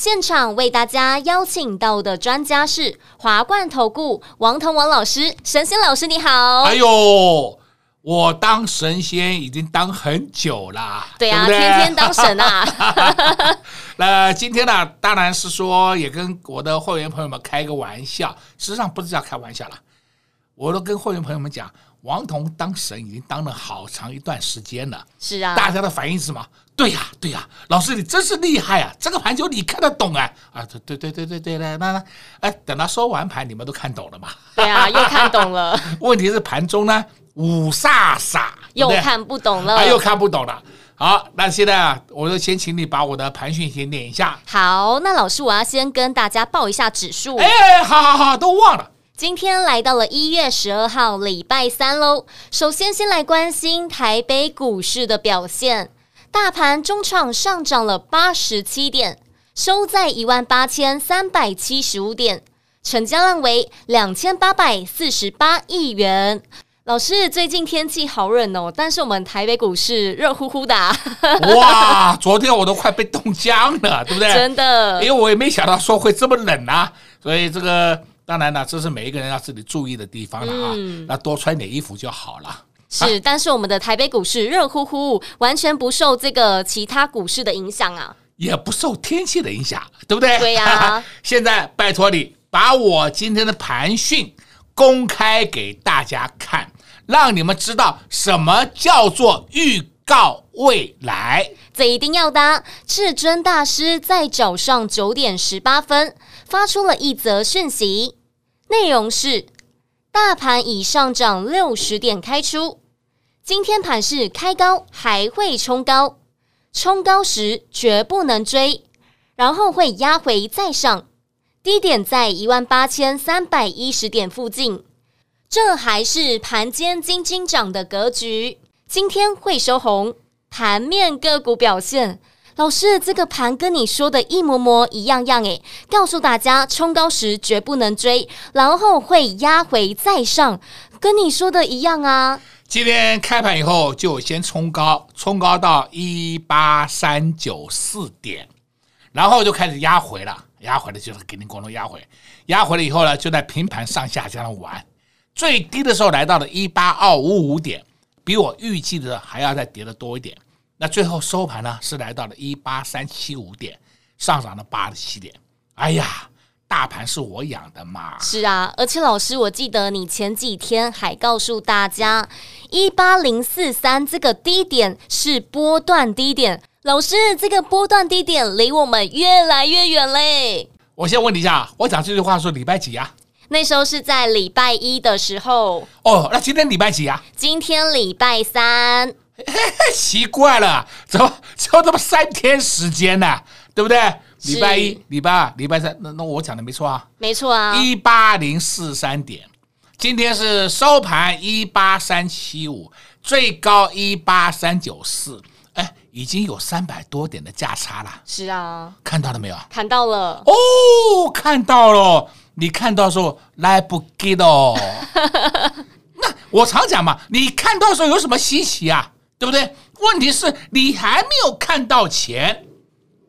现场为大家邀请到的专家是华冠投顾王腾王老师，神仙老师你好。哎呦，我当神仙已经当很久啦，对啊，对对天天当神啊。那今天呢，当然是说也跟我的会员朋友们开个玩笑，实际上不是叫开玩笑了，我都跟会员朋友们讲，王彤当神已经当了好长一段时间了。是啊，大家的反应是什么？对呀，对呀，老师你真是厉害啊！这个盘球你看得懂啊！啊，对对对对对对，那那哎，等他收完盘，你们都看懂了吗？对啊，又看懂了。问题是盘中呢，五煞煞，又看不懂了，啊，又看不懂了。好，那现在啊，我就先请你把我的盘讯先念一下。好，那老师我要先跟大家报一下指数。哎，好好好，都忘了。今天来到了一月十二号，礼拜三喽。首先，先来关心台北股市的表现。大盘中场上涨了八十七点，收在一万八千三百七十五点，成交量为两千八百四十八亿元。老师，最近天气好冷哦，但是我们台北股市热乎乎的啊。哇，昨天我都快被冻僵了，对不对？真的，因为我也没想到说会这么冷啊，所以这个当然了，这是每一个人要自己注意的地方了啊。嗯，那多穿点衣服就好了。是，啊、但是我们的台北股市热乎乎，完全不受这个其他股市的影响啊，也不受天气的影响，对不对？对呀、啊。现在拜托你把我今天的盘讯公开给大家看，让你们知道什么叫做预告未来。这一定要的。至尊大师在早上九点十八分发出了一则讯息，内容是。大盘已上涨六十点开出，今天盘势开高还会冲高，冲高时绝不能追，然后会压回再上，低点在一万八千三百一十点附近，这还是盘间金金涨的格局，今天会收红，盘面个股表现。老师，这个盘跟你说的一模模一样样诶，告诉大家冲高时绝不能追，然后会压回再上，跟你说的一样啊。今天开盘以后就先冲高，冲高到一八三九四点，然后就开始压回了，压回了就是给你广东压回，压回了以后呢，就在平盘上下这样玩，最低的时候来到了一八二五五点，比我预计的还要再跌的多一点。那最后收盘呢，是来到了一八三七五点，上涨了八十七点。哎呀，大盘是我养的嘛？是啊，而且老师，我记得你前几天还告诉大家，一八零四三这个低点是波段低点。老师，这个波段低点离我们越来越远嘞。我先问你一下，我讲这句话是礼拜几呀？那时候是在礼拜一的时候。哦，那今天礼拜几呀？今天礼拜三。奇怪了，怎么 就这么三天时间呢？对不对？礼拜一、礼拜二、礼拜三，那那我讲的没错啊，没错啊，一八零四三点，今天是收盘一八三七五，最高一八三九四，哎，已经有三百多点的价差了。是啊，看到了没有？看到了哦，看到了，你看到时候来不及哦。那我常讲嘛，你看到时候有什么稀奇啊？对不对？问题是你还没有看到钱，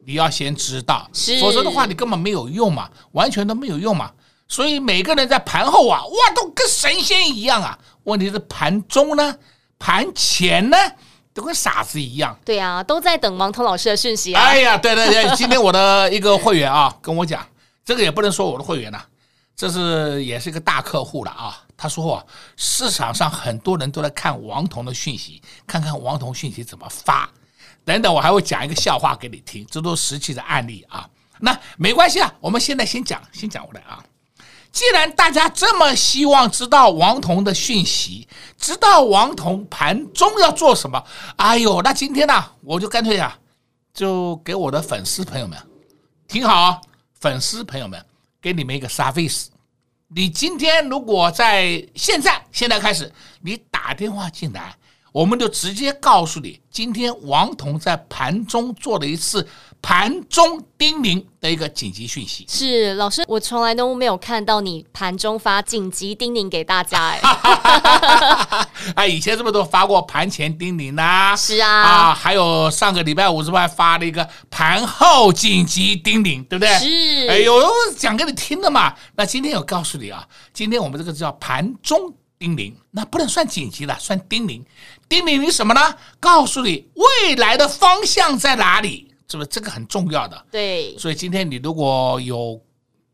你要先知道，否则的话你根本没有用嘛，完全都没有用嘛。所以每个人在盘后啊，哇，都跟神仙一样啊。问题是盘中呢，盘前呢，都跟傻子一样。对啊，都在等王彤老师的讯息啊。哎呀，对对对，今天我的一个会员啊，跟我讲，这个也不能说我的会员呐、啊。这是也是一个大客户了啊！他说啊，市场上很多人都在看王彤的讯息，看看王彤讯息怎么发。等等，我还会讲一个笑话给你听，这都是实际的案例啊。那没关系啊，我们现在先讲，先讲过来啊。既然大家这么希望知道王彤的讯息，知道王彤盘中要做什么，哎呦，那今天呢，我就干脆啊，就给我的粉丝朋友们。听好，粉丝朋友们，给你们一个 service。你今天如果在现在现在开始，你打电话进来。我们就直接告诉你，今天王彤在盘中做了一次盘中叮咛的一个紧急讯息。是老师，我从来都没有看到你盘中发紧急叮咛给大家哎。哎，以前是不是都发过盘前叮咛呐、啊？是啊，啊，还有上个礼拜五是不是还发了一个盘后紧急叮咛，对不对？是。哎呦，讲给你听的嘛。那今天有告诉你啊，今天我们这个叫盘中叮咛，那不能算紧急了，算叮咛。叮咛你什么呢？告诉你未来的方向在哪里，是不是这个很重要的？对，所以今天你如果有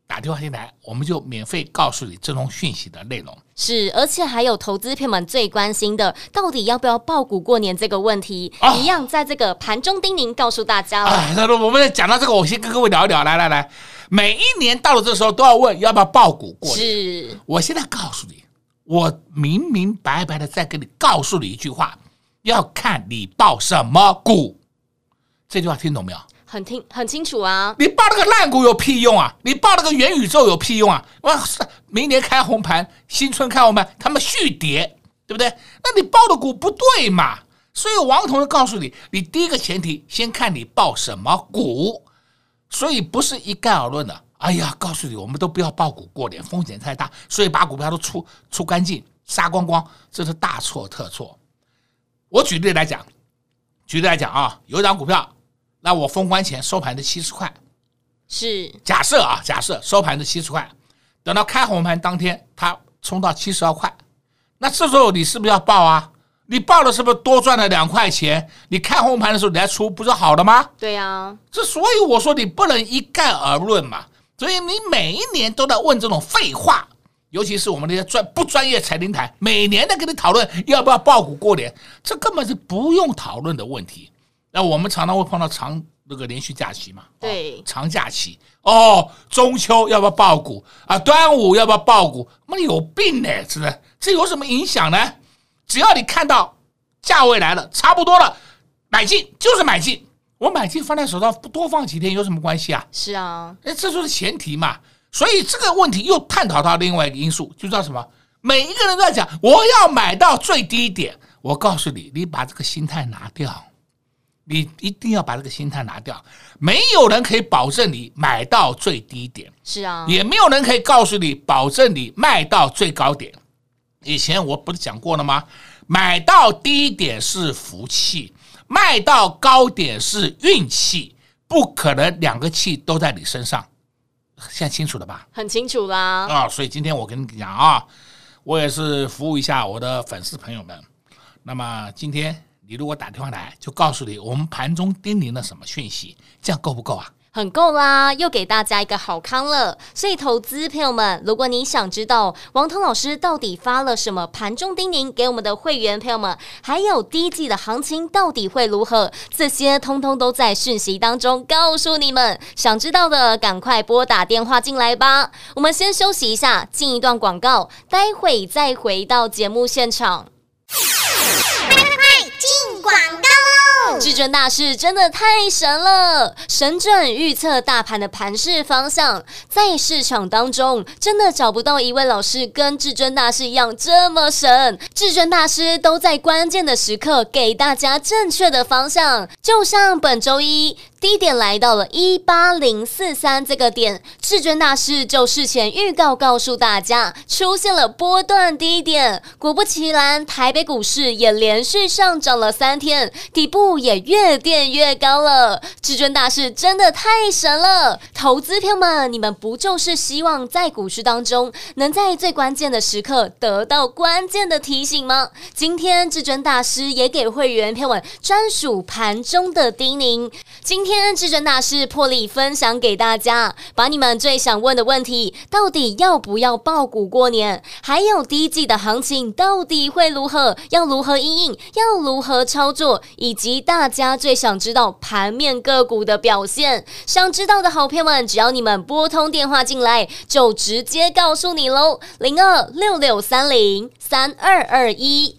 打电话进来，我们就免费告诉你这种讯息的内容。是，而且还有投资朋友们最关心的，到底要不要爆股过年这个问题，哦、一样在这个盘中叮咛告诉大家了。那、哎、我们讲到这个，我先跟各位聊一聊。来来来，每一年到了这时候都要问要不要爆股过年。是，我现在告诉你。我明明白白的在给你告诉你一句话，要看你报什么股，这句话听懂没有？很听很清楚啊！你报那个烂股有屁用啊！你报那个元宇宙有屁用啊！哇，明年开红盘，新春开红盘，他们续跌，对不对？那你报的股不对嘛？所以王同学告诉你，你第一个前提先看你报什么股，所以不是一概而论的。哎呀，告诉你，我们都不要爆股过年，风险太大，所以把股票都出出干净，杀光光，这是大错特错。我举例来讲，举例来讲啊，有一张股票，那我封关前收盘的七十块，是假设啊，假设收盘的七十块，等到开红盘当天，它冲到七十二块，那这时候你是不是要爆啊？你报了是不是多赚了两块钱？你看红盘的时候你还出，不是好的吗？对呀、啊，这所以我说你不能一概而论嘛。所以你每一年都在问这种废话，尤其是我们那些专不专业财经台，每年在跟你讨论要不要抱股过年，这根本是不用讨论的问题。那我们常常会碰到长那个连续假期嘛，对，哦、长假期哦，中秋要不要抱股啊？端午要不要抱股？妈的有病呢，真的，这有什么影响呢？只要你看到价位来了，差不多了，买进就是买进。我买进放在手上多放几天有什么关系啊？是啊，哎，这就是前提嘛。所以这个问题又探讨到另外一个因素，就叫什么？每一个人都在讲我要买到最低点。我告诉你，你把这个心态拿掉，你一定要把这个心态拿掉。没有人可以保证你买到最低点，是啊，也没有人可以告诉你保证你卖到最高点。以前我不是讲过了吗？买到低点是福气。卖到高点是运气，不可能两个气都在你身上。现在清楚了吧？很清楚啦。啊、哦，所以今天我跟你讲啊，我也是服务一下我的粉丝朋友们。那么今天你如果打电话来，就告诉你我们盘中叮咛了什么讯息，这样够不够啊？很够啦，又给大家一个好康了。所以，投资朋友们，如果你想知道王彤老师到底发了什么盘中叮咛给我们的会员朋友们，还有第一季的行情到底会如何，这些通通都在讯息当中告诉你们。想知道的，赶快拨打电话进来吧。我们先休息一下，进一段广告，待会再回到节目现场。快快快，进广告。至尊大师真的太神了，神准预测大盘的盘势方向，在市场当中真的找不到一位老师跟至尊大师一样这么神。至尊大师都在关键的时刻给大家正确的方向，就像本周一。低点来到了一八零四三这个点，至尊大师就事前预告告诉大家，出现了波段低点。果不其然，台北股市也连续上涨了三天，底部也越垫越高了。至尊大师真的太神了！投资票们，你们不就是希望在股市当中能在最关键的时刻得到关键的提醒吗？今天至尊大师也给会员票们专属盘中的叮咛。今天至尊大师破例分享给大家，把你们最想问的问题，到底要不要爆股过年？还有第一季的行情到底会如何？要如何应应？要如何操作？以及大家最想知道盘面个股的表现，想知道的好朋友们，只要你们拨通电话进来，就直接告诉你喽，零二六六三零三二二一。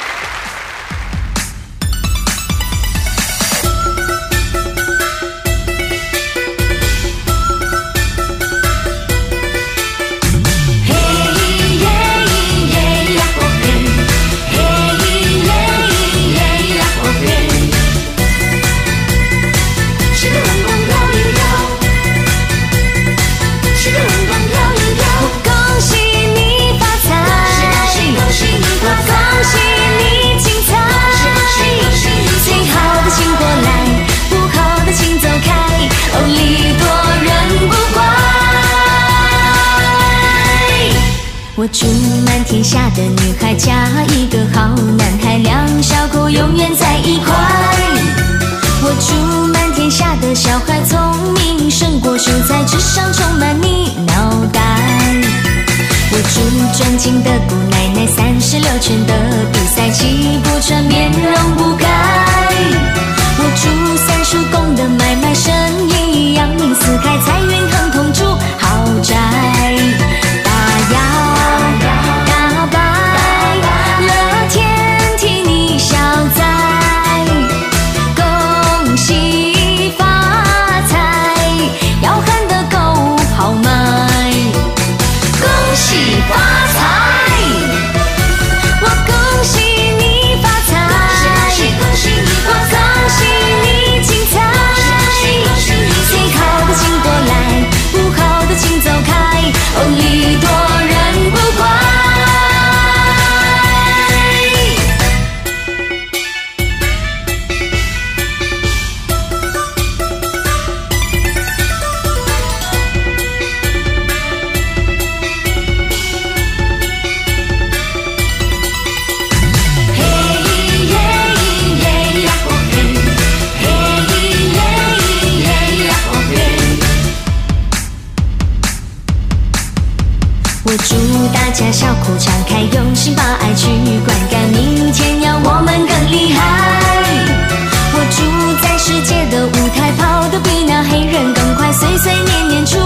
祝满天下的你。我祝大家笑口常开，用心把爱去灌溉，明天要我们更厉害。我祝在世界的舞台跑得比那黑人更快，岁岁年年出。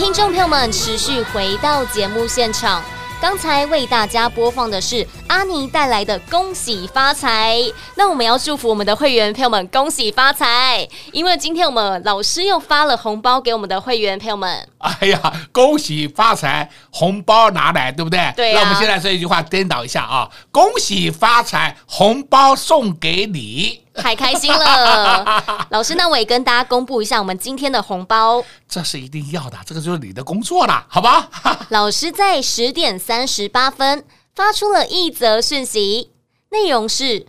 听众朋友们持续回到节目现场，刚才为大家播放的是阿妮带来的“恭喜发财”。那我们要祝福我们的会员朋友们恭喜发财，因为今天我们老师又发了红包给我们的会员朋友们。哎呀，恭喜发财，红包拿来，对不对？对啊。那我们现在说一句话颠倒一下啊，恭喜发财，红包送给你。太开心了，老师，那我也跟大家公布一下我们今天的红包。这是一定要的，这个就是你的工作了，好吧？老师在十点三十八分发出了一则讯息，内容是：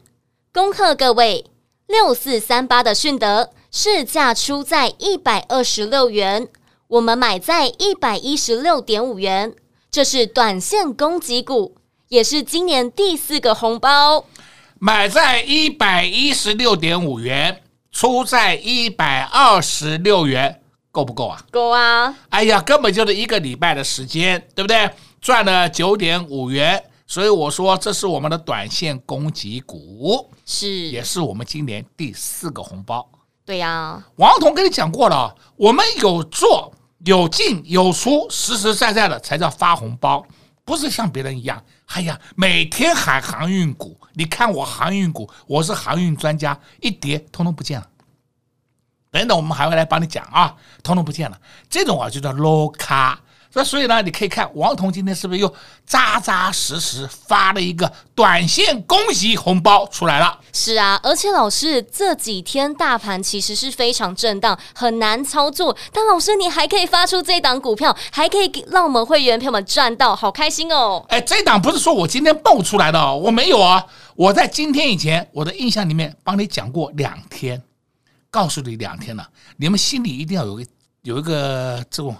恭贺各位，六四三八的迅德市价出在一百二十六元，我们买在一百一十六点五元，这是短线攻击股，也是今年第四个红包。买在一百一十六点五元，出在一百二十六元，够不够啊？够啊！哎呀，根本就是一个礼拜的时间，对不对？赚了九点五元，所以我说这是我们的短线攻击股，是，也是我们今年第四个红包。对呀、啊，王彤跟你讲过了，我们有做有进有出，实实在在的才叫发红包。不是像别人一样，哎呀，每天喊航运股，你看我航运股，我是航运专家，一跌通通不见了。等等，我们还会来帮你讲啊，通通不见了。这种啊就叫 low 卡，那所以呢，你可以看王彤今天是不是又扎扎实实发了一个短线恭喜红包出来了？是啊，而且老师这几天大盘其实是非常震荡，很难操作。但老师你还可以发出这档股票，还可以让我们会员朋友们赚到，好开心哦！哎，这档不是说我今天蹦出来的哦，我没有啊，我在今天以前我的印象里面帮你讲过两天，告诉你两天了，你们心里一定要有个有一个这种。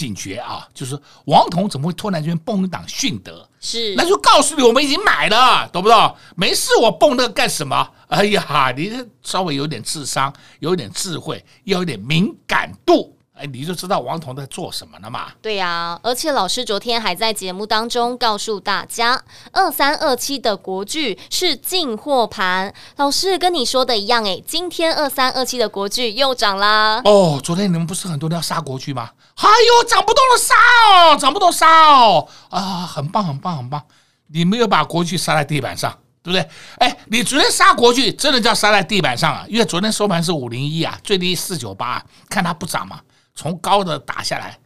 警觉啊，就是王彤怎么会突然间蹦一档迅德？是，那就告诉你，我们已经买了，懂不懂？没事，我蹦那个干什么？哎呀，你稍微有点智商，有点智慧，要有点敏感度。哎，你就知道王彤在做什么了嘛？对呀、啊，而且老师昨天还在节目当中告诉大家，二三二七的国剧是进货盘。老师跟你说的一样，哎，今天二三二七的国剧又涨啦。哦，昨天你们不是很多人要杀国剧吗？哎呦，涨不动了杀哦，涨不动杀哦，啊，很棒很棒很棒！你没有把国巨杀在地板上，对不对？哎，你昨天杀国巨真的叫杀在地板上啊，因为昨天收盘是五零一啊，最低四九八，看它不涨嘛。从高的打下来，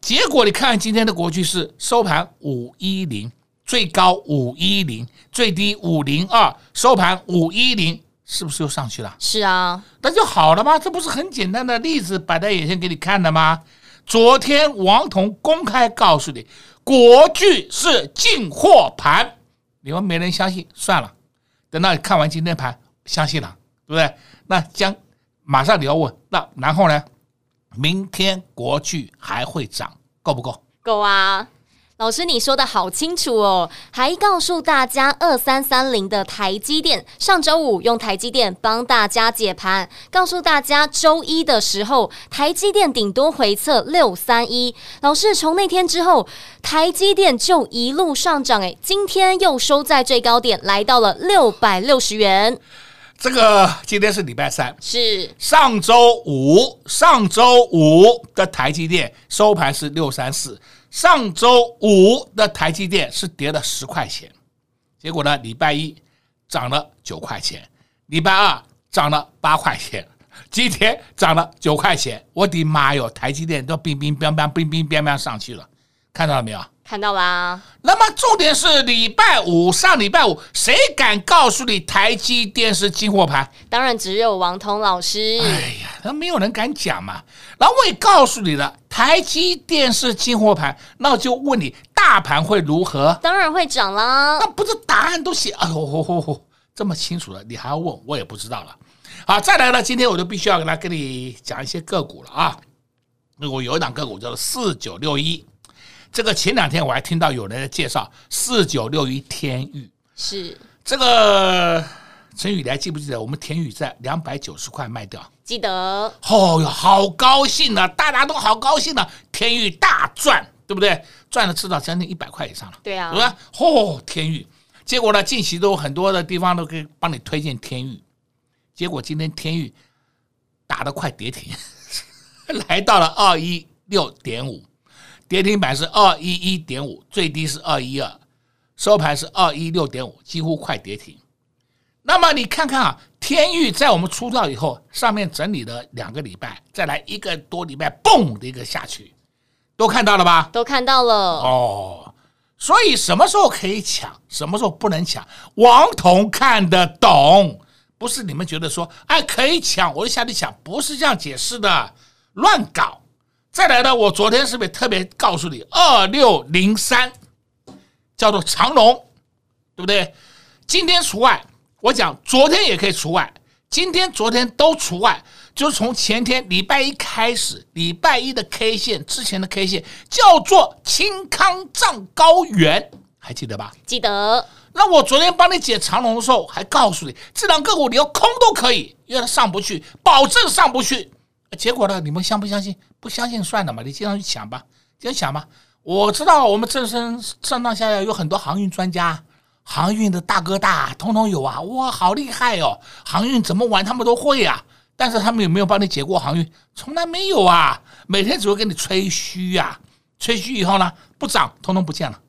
结果你看看今天的国巨是收盘五一零，最高五一零，最低五零二，收盘五一零，是不是又上去了？是啊，那就好了吗？这不是很简单的例子摆在眼前给你看的吗？昨天王彤公开告诉你，国剧是进货盘，你们没人相信，算了，等到你看完今天盘，相信了，对不对？那将马上你要问，那然后呢？明天国剧还会涨，够不够？够啊！老师你说的好清楚哦，还告诉大家二三三零的台积电，上周五用台积电帮大家解盘，告诉大家周一的时候台积电顶多回测六三一。老师从那天之后，台积电就一路上涨，诶，今天又收在最高点，来到了六百六十元。这个今天是礼拜三，是上周五，上周五的台积电收盘是六三四，上周五的台积电是跌了十块钱，结果呢，礼拜一涨了九块钱，礼拜二涨了八块钱，今天涨了九块钱，我的妈哟，台积电都冰冰乓乓冰冰乓乓上去了，看到了没有？看到啦，那么重点是礼拜五，上礼拜五，谁敢告诉你台积电是进货盘？当然只有王彤老师。哎呀，那没有人敢讲嘛。然后我也告诉你了，台积电是进货盘，那我就问你，大盘会如何？当然会涨啦。那不是答案都写，哎呦吼吼吼，这么清楚了，你还要问？我也不知道了。好，再来了，今天我就必须要来跟你讲一些个股了啊。那我有一档个股叫做四九六一。这个前两天我还听到有人在介绍四九六一天宇，是这个陈宇，你还记不记得我们天宇在两百九十块卖掉？记得。哦哟，好高兴啊！大家都好高兴啊！天宇大赚，对不对？赚了至少将近一百块以上了。对啊，是吧？哦，天宇，结果呢，近期都很多的地方都可以帮你推荐天宇，结果今天天宇打得快跌停，来到了二一六点五。跌停板是二一一点五，最低是二一二，收盘是二一六点五，几乎快跌停。那么你看看啊，天域在我们出道以后，上面整理了两个礼拜，再来一个多礼拜，嘣的一个下去，都看到了吧？都看到了。哦，所以什么时候可以抢，什么时候不能抢，王彤看得懂，不是你们觉得说哎可以抢，我就下去抢，不是这样解释的，乱搞。再来呢，我昨天是不是特别告诉你，二六零三叫做长龙，对不对？今天除外，我讲昨天也可以除外，今天、昨天都除外，就是从前天礼拜一开始，礼拜一的 K 线之前的 K 线叫做青康藏高原，还记得吧？记得。那我昨天帮你解长龙的时候，还告诉你，这两个股你要空都可以，因为它上不去，保证上不去。结果呢？你们相不相信？不相信算了嘛，你经常去想吧，经常想吧。我知道我们正身上上下下有很多航运专家，航运的大哥大，通通有啊！哇，好厉害哦！航运怎么玩，他们都会啊。但是他们有没有帮你解过航运？从来没有啊！每天只会跟你吹嘘呀，吹嘘以后呢，不涨，通通不见了，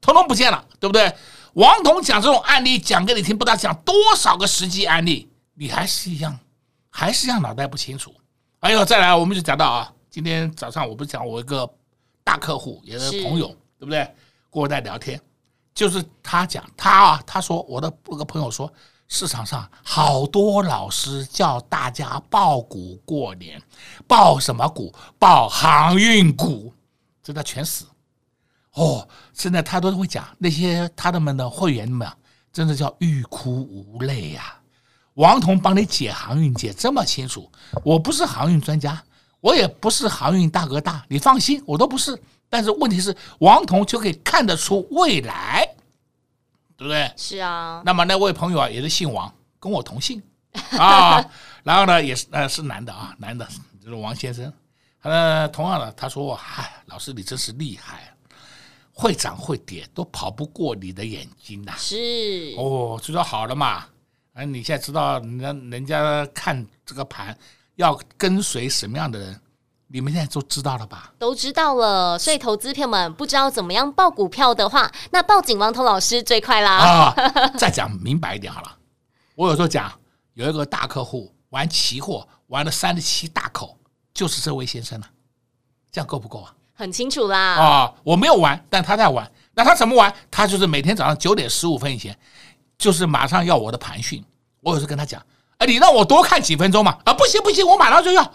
通通不见了，对不对？王彤讲这种案例讲给你听，不知道讲多少个实际案例，你还是一样，还是一样脑袋不清楚。哎呦，再来，我们就讲到啊，今天早上我不是讲我一个大客户，也是朋友，对不对？跟我在聊天，就是他讲他啊，他说我的那个朋友说，市场上好多老师叫大家报股过年，报什么股？报航运股，真的全死。哦，现在他都会讲那些他的们的会员们，啊真的叫欲哭无泪呀、啊。王彤帮你解航运解这么清楚，我不是航运专家，我也不是航运大哥大，你放心，我都不是。但是问题是，王彤就可以看得出未来，对不对？是啊。那么那位朋友啊，也是姓王，跟我同姓 啊。然后呢，也是呃是男的啊，男的，就是王先生。呃，同样的，他说：“嗨，老师你真是厉害，会涨会跌都跑不过你的眼睛呐、啊。”是哦，就说好了嘛。哎，你现在知道人家人家看这个盘要跟随什么样的人，你们现在都知道了吧？都知道了。所以投资朋友们不知道怎么样报股票的话，那报警王彤老师最快啦。啊、哦，再讲明白一点好了。我有时候讲，有一个大客户玩期货玩了三十七大口，就是这位先生了、啊。这样够不够啊？很清楚啦。啊、哦，我没有玩，但他在玩。那他怎么玩？他就是每天早上九点十五分以前。就是马上要我的盘讯，我有时跟他讲，哎，你让我多看几分钟嘛，啊，不行不行，我马上就要。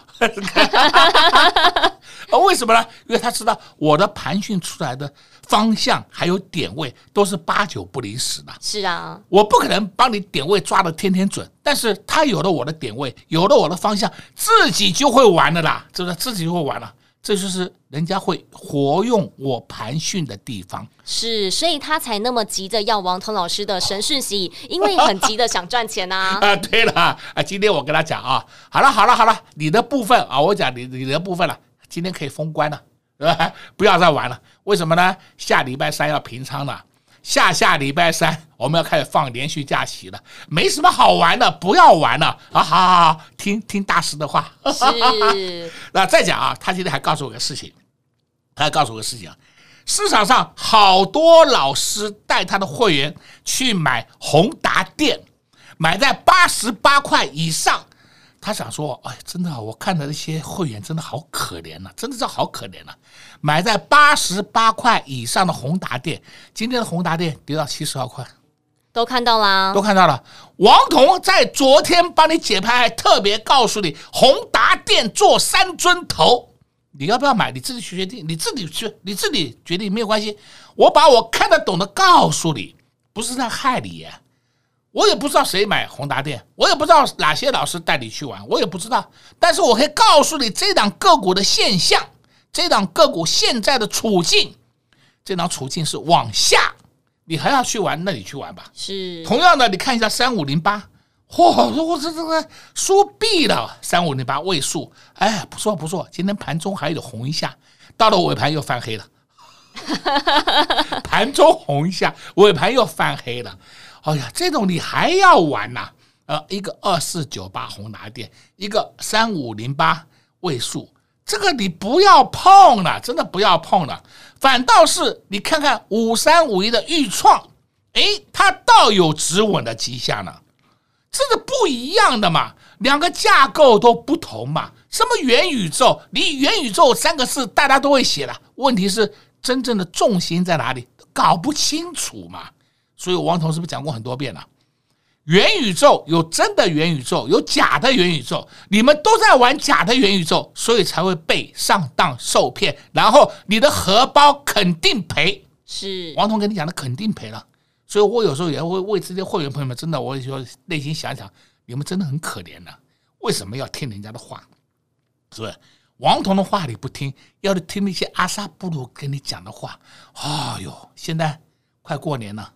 啊，为什么呢？因为他知道我的盘讯出来的方向还有点位都是八九不离十的。是啊，我不可能帮你点位抓的天天准，但是他有了我的点位，有了我的方向，自己就会玩的啦，是不是？自己就会玩了。这就是人家会活用我盘训的地方，是，所以他才那么急着要王腾老师的神讯息，因为很急的想赚钱呐。啊，对了啊，今天我跟他讲啊，好了好了好了，你的部分啊，我讲你你的部分了，今天可以封关了，对吧？不要再玩了，为什么呢？下礼拜三要平仓了。下下礼拜三我们要开始放连续假期了，没什么好玩的，不要玩了啊！好好好，听听大师的话。是。那再讲啊，他今天还告诉我个事情，他还告诉我个事情啊，市场上好多老师带他的会员去买宏达电，买在八十八块以上。他想说，哎，真的，我看的那些会员真的好可怜呐，真的是好可怜呐。买在八十八块以上的宏达店，今天的宏达店跌到七十二块，都看到啦，都看到了。王彤在昨天帮你解盘，还特别告诉你，宏达店做三尊头，你要不要买？你自己去决定，你自己去，你自己决定没有关系。我把我看得懂的告诉你，不是在害你呀。我也不知道谁买宏达电，我也不知道哪些老师带你去玩，我也不知道。但是我可以告诉你，这档个股的现象，这档个股现在的处境，这档处境是往下，你还要去玩，那你去玩吧。是。同样的，你看一下三五零八，嚯，我这这个说必了，三五零八位数，哎，不错不错，今天盘中还有红一下，到了尾盘又翻黑了，盘中红一下，尾盘又翻黑了。哎呀，这种你还要玩呐？呃，一个二四九八红拿电，一个三五零八位数，这个你不要碰了，真的不要碰了。反倒是你看看五三五一的预创，哎，它倒有止稳的迹象了。这个不一样的嘛，两个架构都不同嘛。什么元宇宙？你元宇宙三个字大家都会写了，问题是真正的重心在哪里？搞不清楚嘛。所以王彤是不是讲过很多遍了？元宇宙有真的元宇宙，有假的元宇宙，你们都在玩假的元宇宙，所以才会被上当受骗，然后你的荷包肯定赔。是王彤跟你讲的肯定赔了，所以我有时候也会为这些会员朋友们，真的，我也说内心想想，你们真的很可怜呢，为什么要听人家的话？是不是？王彤的话你不听，要是听那些阿萨布鲁跟你讲的话，哎呦，现在快过年了。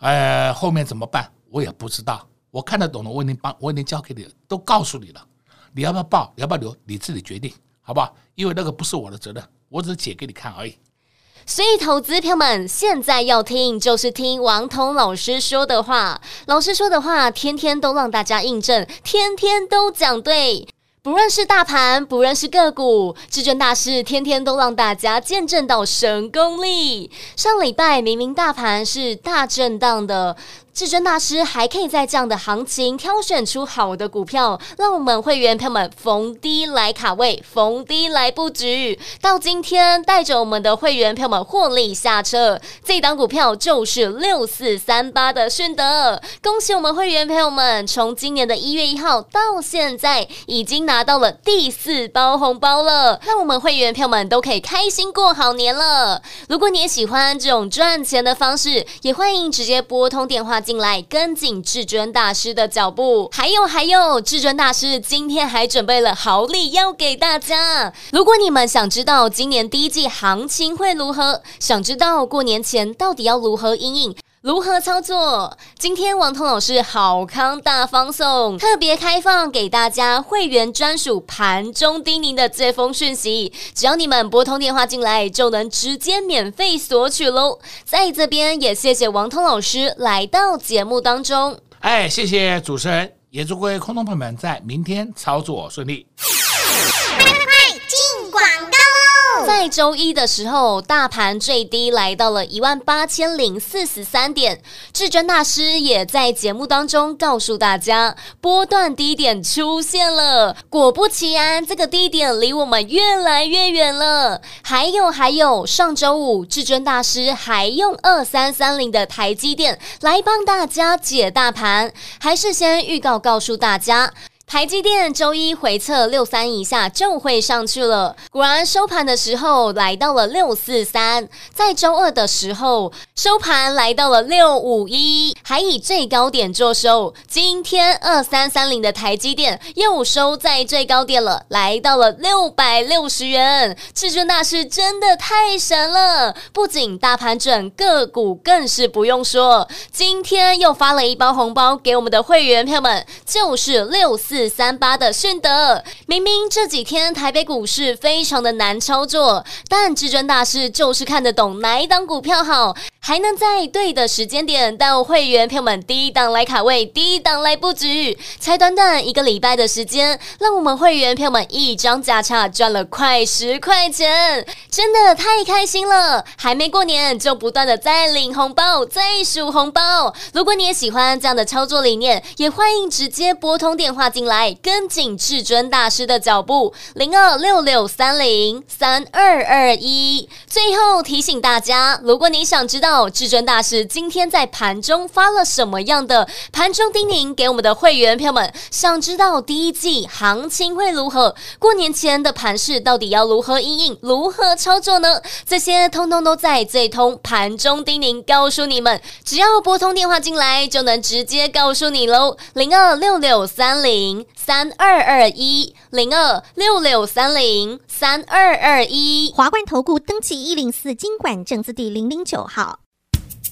呃，后面怎么办？我也不知道。我看得懂的，我已经帮，我已经交给你了，都告诉你了。你要不要报？要不要留？你自己决定，好不好？因为那个不是我的责任，我只是解给你看而已。所以，投资朋友们现在要听，就是听王彤老师说的话。老师说的话，天天都让大家印证，天天都讲对。不认识大盘，不认识个股，至尊大师天天都让大家见证到神功力。上礼拜明明大盘是大震荡的，至尊大师还可以在这样的行情挑选出好的股票，让我们会员朋友们逢低来卡位，逢低来布局。到今天，带着我们的会员朋友们获利下车，这档股票就是六四三八的迅德。恭喜我们会员朋友们，从今年的一月一号到现在，已经拿到了第四包红包了，让我们会员朋友们都可以开心过好年了。如果你也喜欢这种赚钱的方式，也欢迎直接拨通电话。进来跟紧至尊大师的脚步，还有还有，至尊大师今天还准备了好礼要给大家。如果你们想知道今年第一季行情会如何，想知道过年前到底要如何应应。如何操作？今天王彤老师好康大方送，特别开放给大家会员专属盘中叮咛的这封讯息，只要你们拨通电话进来，就能直接免费索取喽。在这边也谢谢王彤老师来到节目当中。哎，谢谢主持人，也祝各位空中朋友们在明天操作顺利。在周一的时候，大盘最低来到了一万八千零四十三点。至尊大师也在节目当中告诉大家，波段低点出现了。果不其然，这个低点离我们越来越远了。还有还有，上周五至尊大师还用二三三零的台积电来帮大家解大盘，还是先预告告诉大家。台积电周一回测六三以下就会上去了，果然收盘的时候来到了六四三，在周二的时候收盘来到了六五一，还以最高点作收。今天二三三零的台积电又收在最高点了，来到了六百六十元。至尊大师真的太神了，不仅大盘准，个股更是不用说。今天又发了一包红包给我们的会员朋友们，就是六四。四三八的迅德，明明这几天台北股市非常的难操作，但至尊大师就是看得懂哪一档股票好，还能在对的时间点带会员朋友们第一档来卡位，第一档来布局，才短短一个礼拜的时间，让我们会员朋友们一张价差赚了快十块钱，真的太开心了！还没过年就不断的在领红包，在数红包。如果你也喜欢这样的操作理念，也欢迎直接拨通电话进。来跟紧至尊大师的脚步，零二六六三零三二二一。最后提醒大家，如果你想知道至尊大师今天在盘中发了什么样的盘中叮咛给我们的会员朋友们，想知道第一季行情会如何，过年前的盘势到底要如何应应，如何操作呢？这些通通都在这通盘中叮咛告诉你们，只要拨通电话进来，就能直接告诉你喽，零二六六三零。三二二一零二六六三零三二二一，华冠投顾登记一零四金管证字第零零九号。